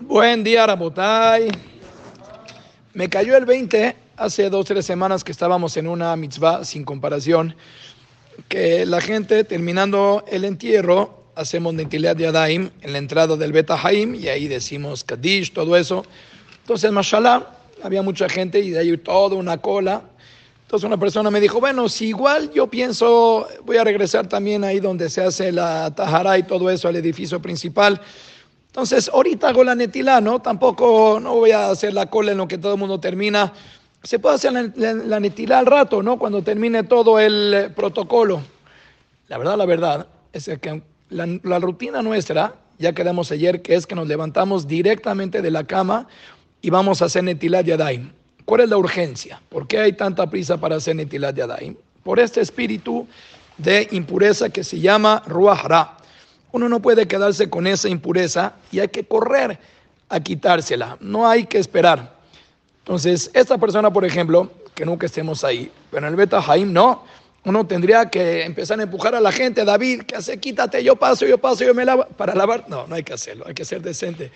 Buen día, Rabotay. Me cayó el 20 hace dos o tres semanas que estábamos en una mitzvah sin comparación, que la gente terminando el entierro, hacemos Netilat de Adaim en la entrada del Beta Haim y ahí decimos Kadish, todo eso. Entonces, mashallah, había mucha gente y de ahí toda una cola. Entonces una persona me dijo, bueno, si igual yo pienso, voy a regresar también ahí donde se hace la tajara y todo eso al edificio principal. Entonces, ahorita hago la netila, ¿no? Tampoco no voy a hacer la cola en lo que todo el mundo termina. Se puede hacer la, la, netila al rato, ¿no? Cuando termine todo el protocolo. La verdad, la verdad, es que la, rutina nuestra, ya quedamos ayer, que es que nos levantamos directamente de la cama y vamos a hacer netilat yadaim. ¿Cuál es la urgencia? ¿Por qué hay tanta prisa para hacer netilat yadaim? Por este espíritu de impureza que se llama ruach ra. Uno no puede quedarse con esa impureza y hay que correr a quitársela. No hay que esperar. Entonces, esta persona, por ejemplo, que nunca estemos ahí, pero en el Beta Jaim no. Uno tendría que empezar a empujar a la gente, David, que hace, quítate, yo paso, yo paso, yo me lavo, para lavar. No, no hay que hacerlo, hay que ser decente.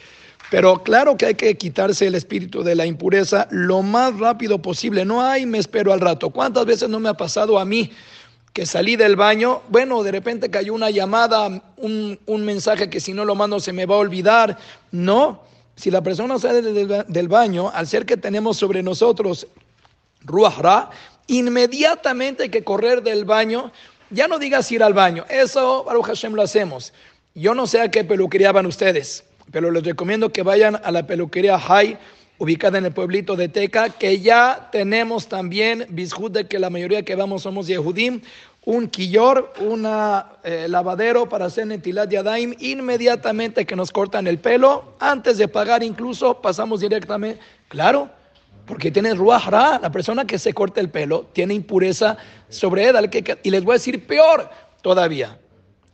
Pero claro que hay que quitarse el espíritu de la impureza lo más rápido posible. No hay, me espero al rato. ¿Cuántas veces no me ha pasado a mí que salí del baño? Bueno, de repente cayó una llamada, un, un mensaje que si no lo mando se me va a olvidar. No, si la persona sale del, del baño, al ser que tenemos sobre nosotros Ruach Ra, inmediatamente hay que correr del baño. Ya no digas ir al baño, eso Baruch Hashem lo hacemos. Yo no sé a qué peluquería van ustedes, pero les recomiendo que vayan a la peluquería High, ubicada en el pueblito de Teca, que ya tenemos también, bisjud de que la mayoría que vamos somos Yehudim, un quillor, un eh, lavadero para hacer netilat yadaim, inmediatamente que nos cortan el pelo, antes de pagar incluso pasamos directamente, claro, porque tiene ruach ra, la persona que se corta el pelo tiene impureza sobre él, y les voy a decir peor todavía,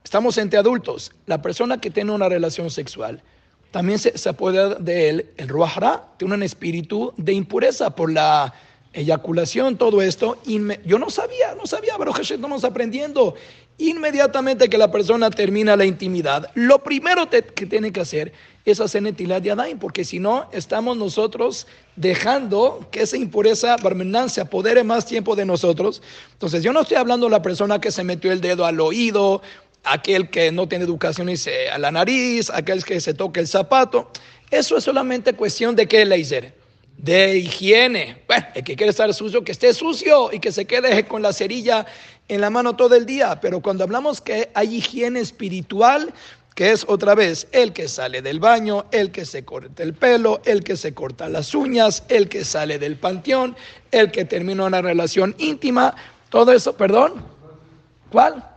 estamos entre adultos, la persona que tiene una relación sexual, también se, se apodera de él el ruach ra, tiene un espíritu de impureza por la eyaculación, todo esto, yo no sabía, no sabía, pero estamos aprendiendo. Inmediatamente que la persona termina la intimidad, lo primero que tiene que hacer es hacer netilat yadaim, porque si no, estamos nosotros dejando que esa impureza barmenán se apodere más tiempo de nosotros. Entonces, yo no estoy hablando de la persona que se metió el dedo al oído, aquel que no tiene educación y se a la nariz, aquel que se toca el zapato. Eso es solamente cuestión de qué, Leiser de higiene. Bueno, el que quiere estar sucio, que esté sucio y que se quede con la cerilla en la mano todo el día. Pero cuando hablamos que hay higiene espiritual, que es otra vez el que sale del baño, el que se corta el pelo, el que se corta las uñas, el que sale del panteón, el que termina una relación íntima, todo eso, perdón. ¿Cuál?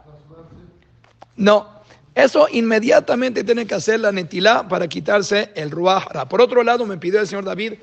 No, eso inmediatamente tiene que hacer la netilá para quitarse el ruajra. Por otro lado, me pidió el señor David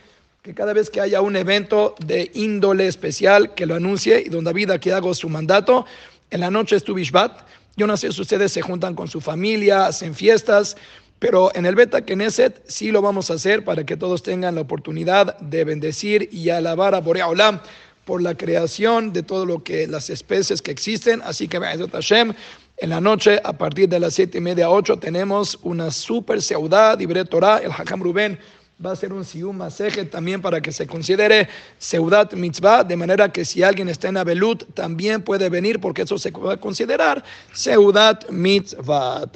que cada vez que haya un evento de índole especial, que lo anuncie, y don David aquí hago su mandato, en la noche es tu Bishbat, yo no sé si ustedes se juntan con su familia, hacen fiestas, pero en el Beta Knesset sí lo vamos a hacer para que todos tengan la oportunidad de bendecir y alabar a Borea Olam por la creación de todo lo que las especies que existen. Así que Hashem, en la noche, a partir de las siete y media, ocho, tenemos una super seudad, Ibre Torah, el Hakam Rubén va a ser un sium maseje también para que se considere seudat mitzvah, de manera que si alguien está en Abelut también puede venir porque eso se va a considerar seudat mitzvah.